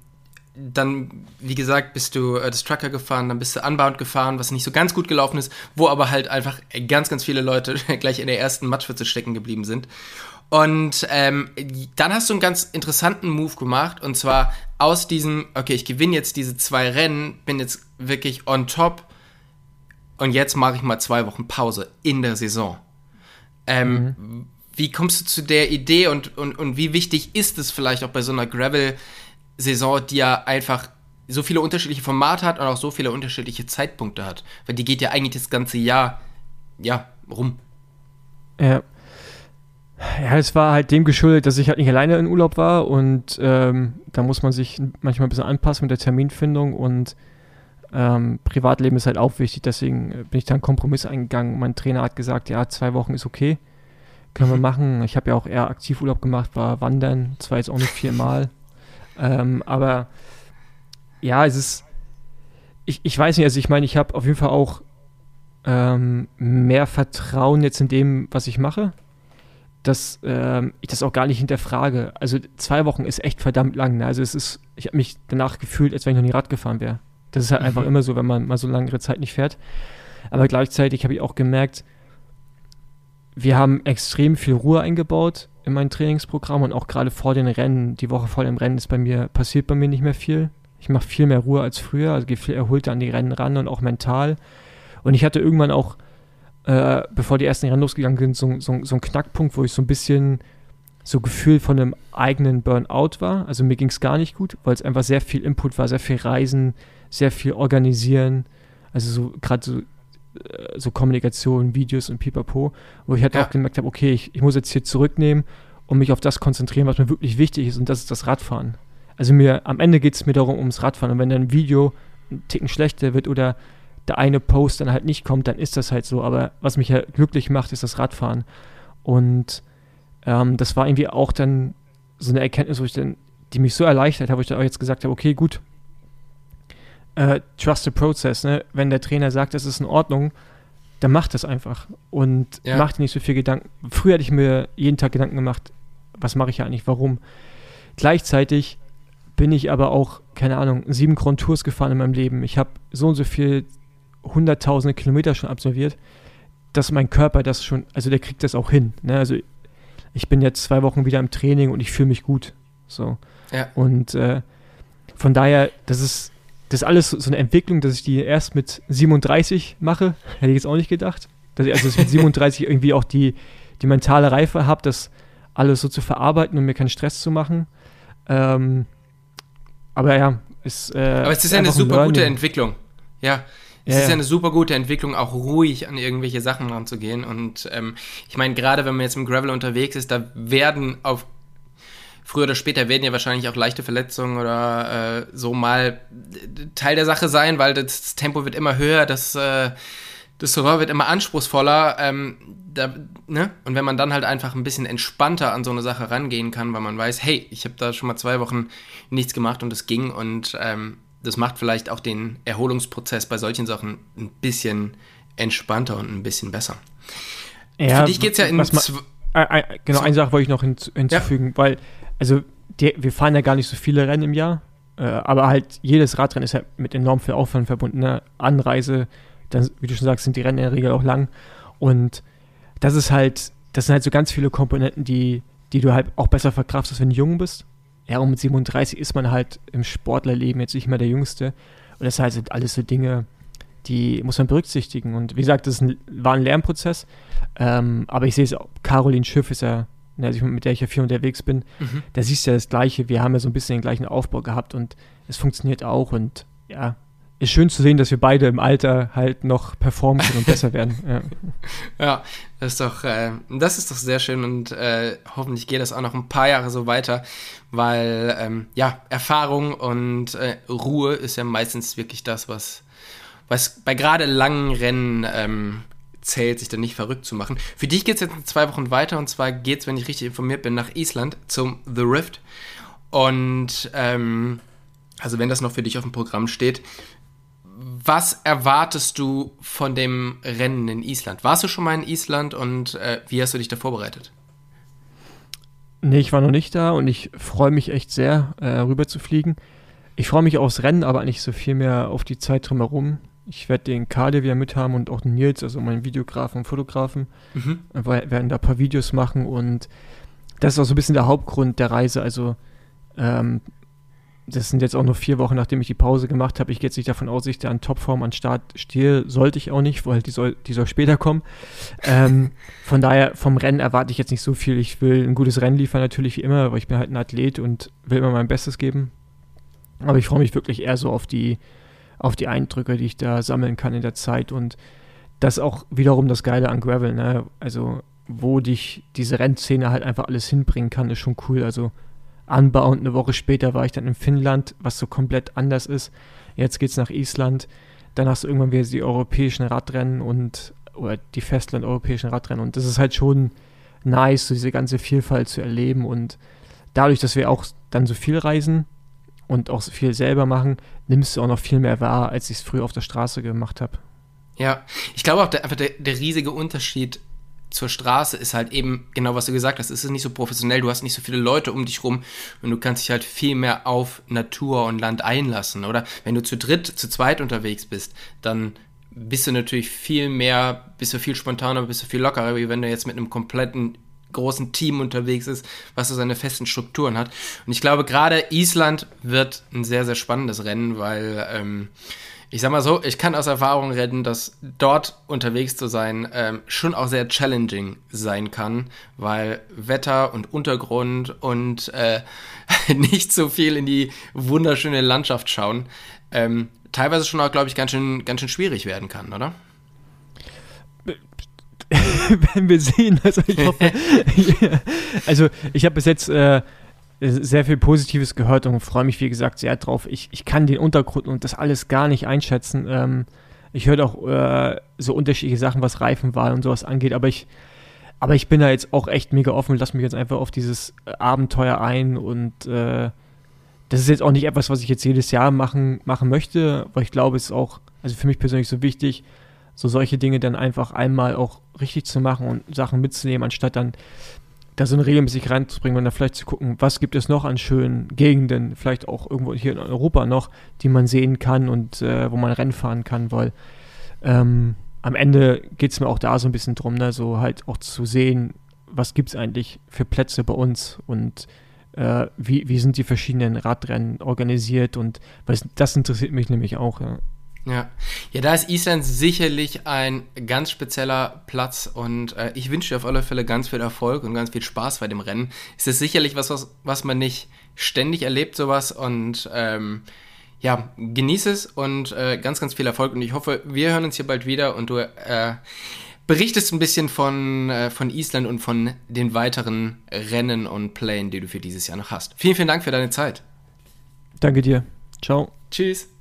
S1: dann, wie gesagt, bist du äh, das Trucker gefahren, dann bist du Unbound gefahren, was nicht so ganz gut gelaufen ist, wo aber halt einfach ganz, ganz viele Leute <laughs> gleich in der ersten Matschwitze stecken geblieben sind. Und ähm, dann hast du einen ganz interessanten Move gemacht und zwar aus diesem, okay, ich gewinne jetzt diese zwei Rennen, bin jetzt wirklich on top und jetzt mache ich mal zwei Wochen Pause in der Saison. Ähm, mhm. Wie kommst du zu der Idee und, und, und wie wichtig ist es vielleicht auch bei so einer Gravel-Saison, die ja einfach so viele unterschiedliche Formate hat und auch so viele unterschiedliche Zeitpunkte hat? Weil die geht ja eigentlich das ganze Jahr, ja, rum.
S2: Ja, ja, es war halt dem geschuldet, dass ich halt nicht alleine in Urlaub war und ähm, da muss man sich manchmal ein bisschen anpassen mit der Terminfindung und ähm, Privatleben ist halt auch wichtig, deswegen äh, bin ich da einen Kompromiss eingegangen. Mein Trainer hat gesagt, ja, zwei Wochen ist okay, können wir <laughs> machen. Ich habe ja auch eher Aktivurlaub gemacht, war wandern, zwar jetzt auch nicht viermal, ähm, aber ja, es ist, ich, ich weiß nicht, also ich meine, ich habe auf jeden Fall auch ähm, mehr Vertrauen jetzt in dem, was ich mache dass ähm, ich das auch gar nicht hinterfrage. Also zwei Wochen ist echt verdammt lang. Ne? Also es ist, ich habe mich danach gefühlt, als wenn ich noch nie Rad gefahren wäre. Das ist halt mhm. einfach immer so, wenn man mal so langere Zeit nicht fährt. Aber gleichzeitig habe ich auch gemerkt, wir haben extrem viel Ruhe eingebaut in mein Trainingsprogramm und auch gerade vor den Rennen, die Woche vor dem Rennen ist bei mir, passiert bei mir nicht mehr viel. Ich mache viel mehr Ruhe als früher, also gehe viel erholter an die Rennen ran und auch mental. Und ich hatte irgendwann auch äh, bevor die ersten Rennen losgegangen sind, so, so, so ein Knackpunkt, wo ich so ein bisschen so Gefühl von einem eigenen Burnout war. Also mir ging es gar nicht gut, weil es einfach sehr viel Input war, sehr viel Reisen, sehr viel Organisieren. Also so gerade so, äh, so Kommunikation, Videos und Pipapo, wo ich halt ja. auch gemerkt habe, okay, ich, ich muss jetzt hier zurücknehmen und mich auf das konzentrieren, was mir wirklich wichtig ist und das ist das Radfahren. Also mir am Ende geht es mir darum ums Radfahren und wenn dann ein Video ein Ticken schlechter wird oder der eine Post dann halt nicht kommt, dann ist das halt so. Aber was mich ja glücklich macht, ist das Radfahren. Und ähm, das war irgendwie auch dann so eine Erkenntnis, wo ich dann, die mich so erleichtert hat, wo ich dann auch jetzt gesagt habe, okay, gut, äh, trust the process, ne? Wenn der Trainer sagt, das ist in Ordnung, dann macht das einfach und ja. macht nicht so viel Gedanken. Früher hätte ich mir jeden Tag Gedanken gemacht, was mache ich ja eigentlich, warum. Gleichzeitig bin ich aber auch, keine Ahnung, sieben Grand Tours gefahren in meinem Leben. Ich habe so und so viel hunderttausende Kilometer schon absolviert, dass mein Körper das schon, also der kriegt das auch hin. Ne? Also ich bin jetzt zwei Wochen wieder im Training und ich fühle mich gut. So. Ja. Und äh, von daher, das ist, das ist alles so eine Entwicklung, dass ich die erst mit 37 mache, hätte ich jetzt auch nicht gedacht. Dass ich also mit 37 <laughs> irgendwie auch die, die mentale Reife habe, das alles so zu verarbeiten und mir keinen Stress zu machen. Ähm, aber ja, ist. Äh,
S1: aber es ist ja eine super gute Entwicklung. Ja, es ja, ist ja eine super gute Entwicklung, auch ruhig an irgendwelche Sachen ranzugehen. Und ähm, ich meine, gerade wenn man jetzt im Gravel unterwegs ist, da werden auf früher oder später werden ja wahrscheinlich auch leichte Verletzungen oder äh, so mal Teil der Sache sein, weil das Tempo wird immer höher, das, äh, das Terrain wird immer anspruchsvoller. Ähm, da, ne? Und wenn man dann halt einfach ein bisschen entspannter an so eine Sache rangehen kann, weil man weiß, hey, ich habe da schon mal zwei Wochen nichts gemacht und es ging und ähm, das macht vielleicht auch den Erholungsprozess bei solchen Sachen ein bisschen entspannter und ein bisschen besser.
S2: Ja, Für dich geht es ja in. Man, äh, äh, genau, eine Sache wollte ich noch hinzu, hinzufügen, ja. weil, also, die, wir fahren ja gar nicht so viele Rennen im Jahr, äh, aber halt jedes Radrennen ist ja mit enorm viel Aufwand verbunden. Ne? Anreise, dann, wie du schon sagst, sind die Rennen in der Regel auch lang. Und das ist halt, das sind halt so ganz viele Komponenten, die, die du halt auch besser verkraftest, wenn du jung bist. Ja, und mit 37 ist man halt im Sportlerleben jetzt nicht mehr der Jüngste. Und das sind halt alles so Dinge, die muss man berücksichtigen. Und wie gesagt, das ein, war ein Lernprozess. Ähm, aber ich sehe es auch, Caroline Schiff ist ja, also mit der ich ja viel unterwegs bin, mhm. da siehst du ja das Gleiche. Wir haben ja so ein bisschen den gleichen Aufbau gehabt und es funktioniert auch. Und ja, ist schön zu sehen, dass wir beide im Alter halt noch performen können und besser werden. Ja. <laughs>
S1: ja, das ist doch, äh, das ist doch sehr schön und äh, hoffentlich geht das auch noch ein paar Jahre so weiter, weil ähm, ja, Erfahrung und äh, Ruhe ist ja meistens wirklich das, was, was bei gerade langen Rennen ähm, zählt, sich dann nicht verrückt zu machen. Für dich geht es jetzt in zwei Wochen weiter und zwar geht es, wenn ich richtig informiert bin, nach Island zum The Rift. Und ähm, also wenn das noch für dich auf dem Programm steht, was erwartest du von dem Rennen in Island? Warst du schon mal in Island und äh, wie hast du dich da vorbereitet?
S2: Nee, ich war noch nicht da und ich freue mich echt sehr, äh, rüber zu fliegen. Ich freue mich aufs Rennen, aber nicht so viel mehr auf die Zeit drumherum. Ich werde den Kade wieder mithaben und auch den Nils, also meinen Videografen und Fotografen. Mhm. Wir werden da ein paar Videos machen und das ist auch so ein bisschen der Hauptgrund der Reise. Also ähm, das sind jetzt auch nur vier Wochen, nachdem ich die Pause gemacht habe. Ich gehe jetzt nicht davon aus, dass ich da an Topform an Start stehe. Sollte ich auch nicht, weil die soll, die soll später kommen. Ähm, von daher, vom Rennen erwarte ich jetzt nicht so viel. Ich will ein gutes Rennen liefern, natürlich wie immer, weil ich bin halt ein Athlet und will immer mein Bestes geben. Aber ich freue mich wirklich eher so auf die, auf die Eindrücke, die ich da sammeln kann in der Zeit. Und das ist auch wiederum das Geile an Gravel. Ne? Also, wo dich diese Rennszene halt einfach alles hinbringen kann, ist schon cool. Also, Anbau und eine Woche später war ich dann in Finnland, was so komplett anders ist. Jetzt geht es nach Island. Hast du irgendwann wieder die europäischen Radrennen und oder die Festland-europäischen Radrennen. Und das ist halt schon nice, so diese ganze Vielfalt zu erleben. Und dadurch, dass wir auch dann so viel reisen und auch so viel selber machen, nimmst du auch noch viel mehr wahr, als ich es früher auf der Straße gemacht habe.
S1: Ja, ich glaube auch der, einfach der, der riesige Unterschied zur Straße ist halt eben genau, was du gesagt hast. Es ist nicht so professionell, du hast nicht so viele Leute um dich rum und du kannst dich halt viel mehr auf Natur und Land einlassen, oder? Wenn du zu dritt, zu zweit unterwegs bist, dann bist du natürlich viel mehr, bist du viel spontaner, bist du viel lockerer, wie wenn du jetzt mit einem kompletten großen Team unterwegs ist, was so seine festen Strukturen hat. Und ich glaube, gerade Island wird ein sehr, sehr spannendes Rennen, weil ähm, ich sag mal so, ich kann aus Erfahrung reden, dass dort unterwegs zu sein ähm, schon auch sehr challenging sein kann, weil Wetter und Untergrund und äh, <laughs> nicht so viel in die wunderschöne Landschaft schauen, ähm, teilweise schon auch, glaube ich, ganz schön, ganz schön schwierig werden kann, oder? <laughs>
S2: Wenn wir sehen, also ich hoffe, <laughs> <laughs> also ich habe bis jetzt äh, sehr viel Positives gehört und freue mich, wie gesagt, sehr drauf. Ich, ich kann den Untergrund und das alles gar nicht einschätzen. Ähm, ich höre auch äh, so unterschiedliche Sachen, was Reifenwahl und sowas angeht, aber ich, aber ich bin da jetzt auch echt mega offen und lasse mich jetzt einfach auf dieses Abenteuer ein und äh, das ist jetzt auch nicht etwas, was ich jetzt jedes Jahr machen, machen möchte, weil ich glaube, es ist auch, also für mich persönlich so wichtig, so solche Dinge dann einfach einmal auch richtig zu machen und Sachen mitzunehmen, anstatt dann da so regelmäßig reinzubringen und dann vielleicht zu gucken, was gibt es noch an schönen Gegenden, vielleicht auch irgendwo hier in Europa noch, die man sehen kann und äh, wo man Rennen fahren kann, weil ähm, am Ende geht es mir auch da so ein bisschen drum, ne, so halt auch zu sehen, was gibt es eigentlich für Plätze bei uns und äh, wie, wie sind die verschiedenen Radrennen organisiert und weil das interessiert mich nämlich auch. Ja.
S1: Ja. ja, da ist Island sicherlich ein ganz spezieller Platz und äh, ich wünsche dir auf alle Fälle ganz viel Erfolg und ganz viel Spaß bei dem Rennen. Es ist sicherlich was, was, was man nicht ständig erlebt, sowas und ähm, ja, genieße es und äh, ganz, ganz viel Erfolg und ich hoffe, wir hören uns hier bald wieder und du äh, berichtest ein bisschen von, äh, von Island und von den weiteren Rennen und Plänen, die du für dieses Jahr noch hast. Vielen, vielen Dank für deine Zeit.
S2: Danke dir. Ciao.
S1: Tschüss.